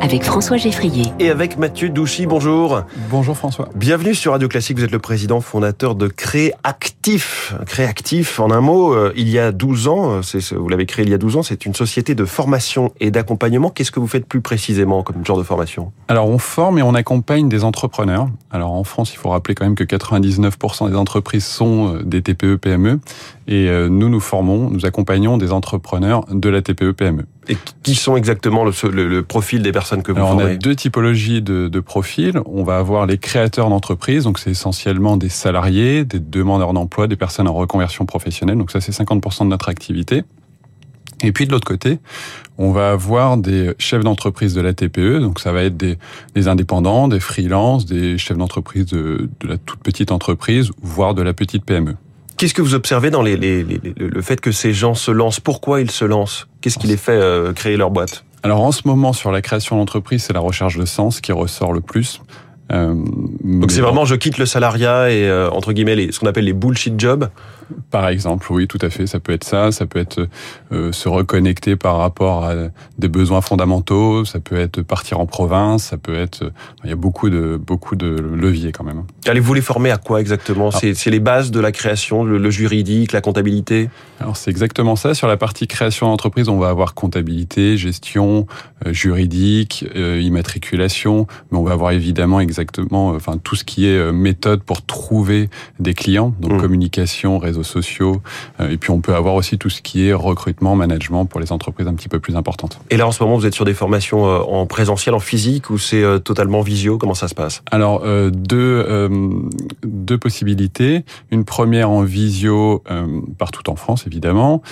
avec François Geffrier. Et avec Mathieu Douchy, bonjour. Bonjour François. Bienvenue sur Radio Classique, vous êtes le président fondateur de Créactif. Créactif, en un mot, euh, il y a 12 ans, euh, vous l'avez créé il y a 12 ans, c'est une société de formation et d'accompagnement. Qu'est-ce que vous faites plus précisément comme genre de formation? Alors on forme et on accompagne des entrepreneurs. Alors en France, il faut rappeler quand même que 99% des entreprises sont euh, des TPE-PME. Et nous, nous formons, nous accompagnons des entrepreneurs de la TPE-PME. Et qui sont exactement le, le, profil des personnes que vous Alors, On a deux typologies de, de profils. On va avoir les créateurs d'entreprises, donc c'est essentiellement des salariés, des demandeurs d'emploi, des personnes en reconversion professionnelle. Donc ça, c'est 50% de notre activité. Et puis de l'autre côté, on va avoir des chefs d'entreprise de la TPE, donc ça va être des, des indépendants, des freelances, des chefs d'entreprise de, de, la toute petite entreprise, voire de la petite PME. Qu'est-ce que vous observez dans les, les, les, le fait que ces gens se lancent? Pourquoi ils se lancent? Qu'est-ce qui les fait euh, créer leur boîte? Alors en ce moment, sur la création d'entreprise, c'est la recherche de sens qui ressort le plus. Euh, Donc c'est vraiment je quitte le salariat et euh, entre guillemets les, ce qu'on appelle les bullshit jobs. Par exemple, oui, tout à fait. Ça peut être ça. Ça peut être euh, se reconnecter par rapport à des besoins fondamentaux. Ça peut être partir en province. Ça peut être. Il y a beaucoup de beaucoup de leviers quand même. Allez-vous les former à quoi exactement? Ah. C'est les bases de la création, le, le juridique, la comptabilité? Alors c'est exactement ça. Sur la partie création d'entreprise, on va avoir comptabilité, gestion, euh, juridique, euh, immatriculation, mais on va avoir évidemment exactement, enfin tout ce qui est méthode pour trouver des clients, donc mmh. communication, réseau sociaux. Euh, et puis on peut avoir aussi tout ce qui est recrutement, management pour les entreprises un petit peu plus importantes. Et là en ce moment vous êtes sur des formations euh, en présentiel, en physique ou c'est euh, totalement visio? Comment ça se passe? Alors deux deux possibilités. Une première en visio partout en France évidemment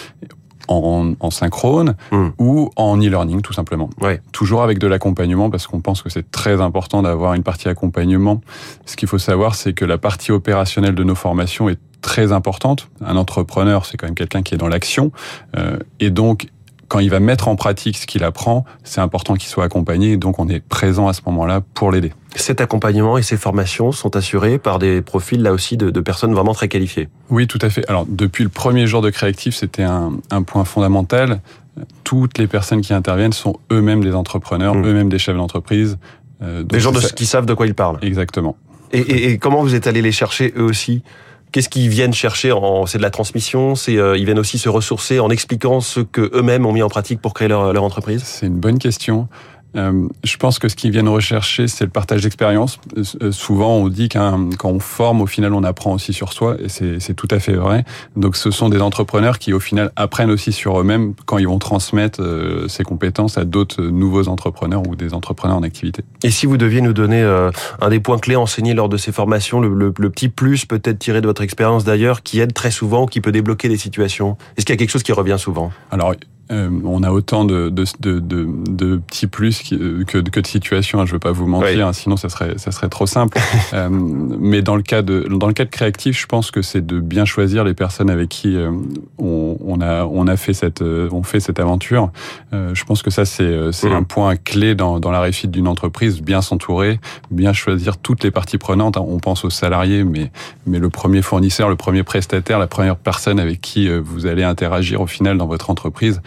en, en synchrone hmm. ou en e-learning tout simplement. Ouais. Toujours avec de l'accompagnement parce qu'on pense que c'est très important d'avoir une partie accompagnement. Ce qu'il faut savoir, c'est que la partie opérationnelle de nos formations est très importante. Un entrepreneur, c'est quand même quelqu'un qui est dans l'action. Euh, et donc, quand il va mettre en pratique ce qu'il apprend, c'est important qu'il soit accompagné. Et donc, on est présent à ce moment-là pour l'aider. Cet accompagnement et ces formations sont assurés par des profils, là aussi, de, de, personnes vraiment très qualifiées. Oui, tout à fait. Alors, depuis le premier jour de Créatif, c'était un, un, point fondamental. Toutes les personnes qui interviennent sont eux-mêmes des entrepreneurs, mmh. eux-mêmes des chefs d'entreprise. Euh, des gens de, ça... qui savent de quoi ils parlent. Exactement. Et, et, et comment vous êtes allé les chercher eux aussi? Qu'est-ce qu'ils viennent chercher C'est de la transmission. C'est euh, ils viennent aussi se ressourcer en expliquant ce que eux-mêmes ont mis en pratique pour créer leur, leur entreprise? C'est une bonne question. Euh, je pense que ce qu'ils viennent rechercher, c'est le partage d'expérience. Euh, souvent, on dit qu'un quand on forme, au final, on apprend aussi sur soi, et c'est tout à fait vrai. Donc, ce sont des entrepreneurs qui, au final, apprennent aussi sur eux-mêmes quand ils vont transmettre euh, ces compétences à d'autres nouveaux entrepreneurs ou des entrepreneurs en activité. Et si vous deviez nous donner un des points clés enseignés lors de ces formations, le, le, le petit plus peut-être tiré de votre expérience d'ailleurs, qui aide très souvent ou qui peut débloquer des situations? Est-ce qu'il y a quelque chose qui revient souvent? Alors, euh, on a autant de, de, de, de, petits plus que, que, de situations. Hein, je veux pas vous mentir, oui. hein, sinon ça serait ça serait trop simple. euh, mais dans le cas de dans le cas de créatif, je pense que c'est de bien choisir les personnes avec qui euh, on, on, a on a fait cette euh, on fait cette aventure. Euh, je pense que ça c'est c'est mmh. un point clé dans, dans la réussite d'une entreprise. Bien s'entourer, bien choisir toutes les parties prenantes. On pense aux salariés, mais mais le premier fournisseur, le premier prestataire, la première personne avec qui vous allez interagir au final dans votre entreprise.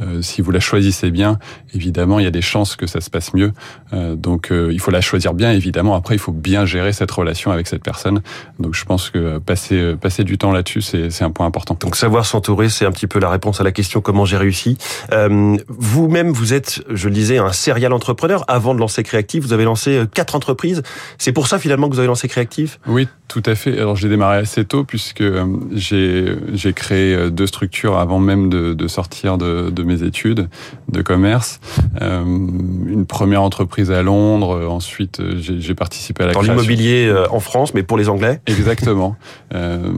Euh, si vous la choisissez bien, évidemment, il y a des chances que ça se passe mieux. Euh, donc, euh, il faut la choisir bien, évidemment. Après, il faut bien gérer cette relation avec cette personne. Donc, je pense que passer passer du temps là-dessus, c'est un point important. Donc, savoir s'entourer, c'est un petit peu la réponse à la question comment j'ai réussi. Euh, Vous-même, vous êtes, je le disais, un serial entrepreneur. Avant de lancer Créatif, vous avez lancé quatre entreprises. C'est pour ça finalement que vous avez lancé Créatif Oui, tout à fait. Alors, j'ai démarré assez tôt puisque j'ai j'ai créé deux structures avant même de, de sortir de, de mes études de commerce. Euh, une première entreprise à Londres. Ensuite, j'ai participé à la Dans l'immobilier euh, en France, mais pour les Anglais. Exactement. euh,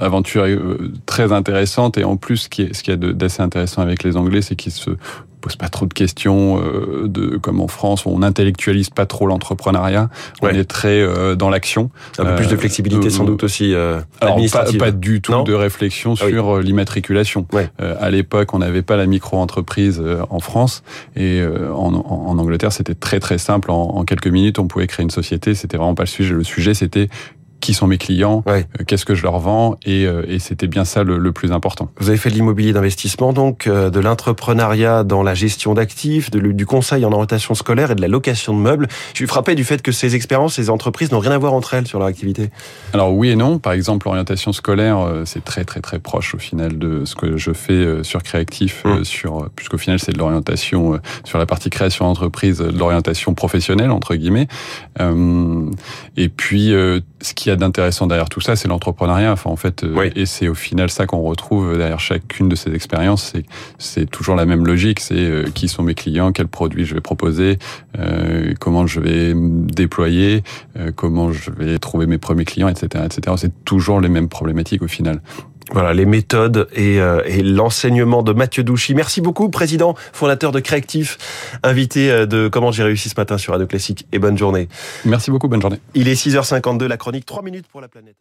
aventure euh, très intéressante et en plus, ce qui est, ce qui est d'assez intéressant avec les Anglais, c'est qu'ils se pose pas trop de questions euh, de comme en France on intellectualise pas trop l'entrepreneuriat. Ouais. on est très euh, dans l'action. Un peu euh, plus de flexibilité sans doute aussi alors pas, pas, du tout non de réflexion ah sur oui. l'immatriculation. Ouais. à l'époque on n'avait pas la micro-entreprise en France. Et en, en, Angleterre c'était très très simple. En, en quelques minutes on pouvait créer une société. C'était vraiment pas le sujet. Le sujet c'était qui sont mes clients, qu'est-ce que je leur vends, et, et c'était bien ça le, le, plus important. Vous avez fait de l'immobilier d'investissement, donc de l'entrepreneuriat dans la gestion d'actifs, du conseil en orientation scolaire et de la location de meubles. Je suis frappé du fait que ces expériences, ces entreprises n'ont rien à voir entre elles sur leur activité. Alors oui et non. Par exemple, l'orientation scolaire, c'est très très très proche au final de ce que je fais sur Créatif, mmh. sur puisqu'au final c'est de l'orientation sur la partie création d'entreprise, de l'orientation professionnelle entre guillemets. Euh, et puis, euh, ce qu'il y a d'intéressant derrière tout ça, c'est l'entrepreneuriat. Enfin, en fait, euh, et c'est au final ça qu'on retrouve derrière chacune de ces expériences. C'est c'est toujours la même logique. C'est qui sont mes clients, quels produits je vais proposer, comment je vais déployer, comment je vais trouver mes premiers clients, etc., etc. C'est toujours les mêmes problématiques au final. Voilà, les méthodes et, euh, et l'enseignement de Mathieu Douchy. Merci beaucoup, président, fondateur de Créatif, invité euh, de Comment j'ai réussi ce matin sur Radio Classique. Et bonne journée. Merci beaucoup, bonne journée. Il est 6h52, la chronique, 3 minutes pour la planète.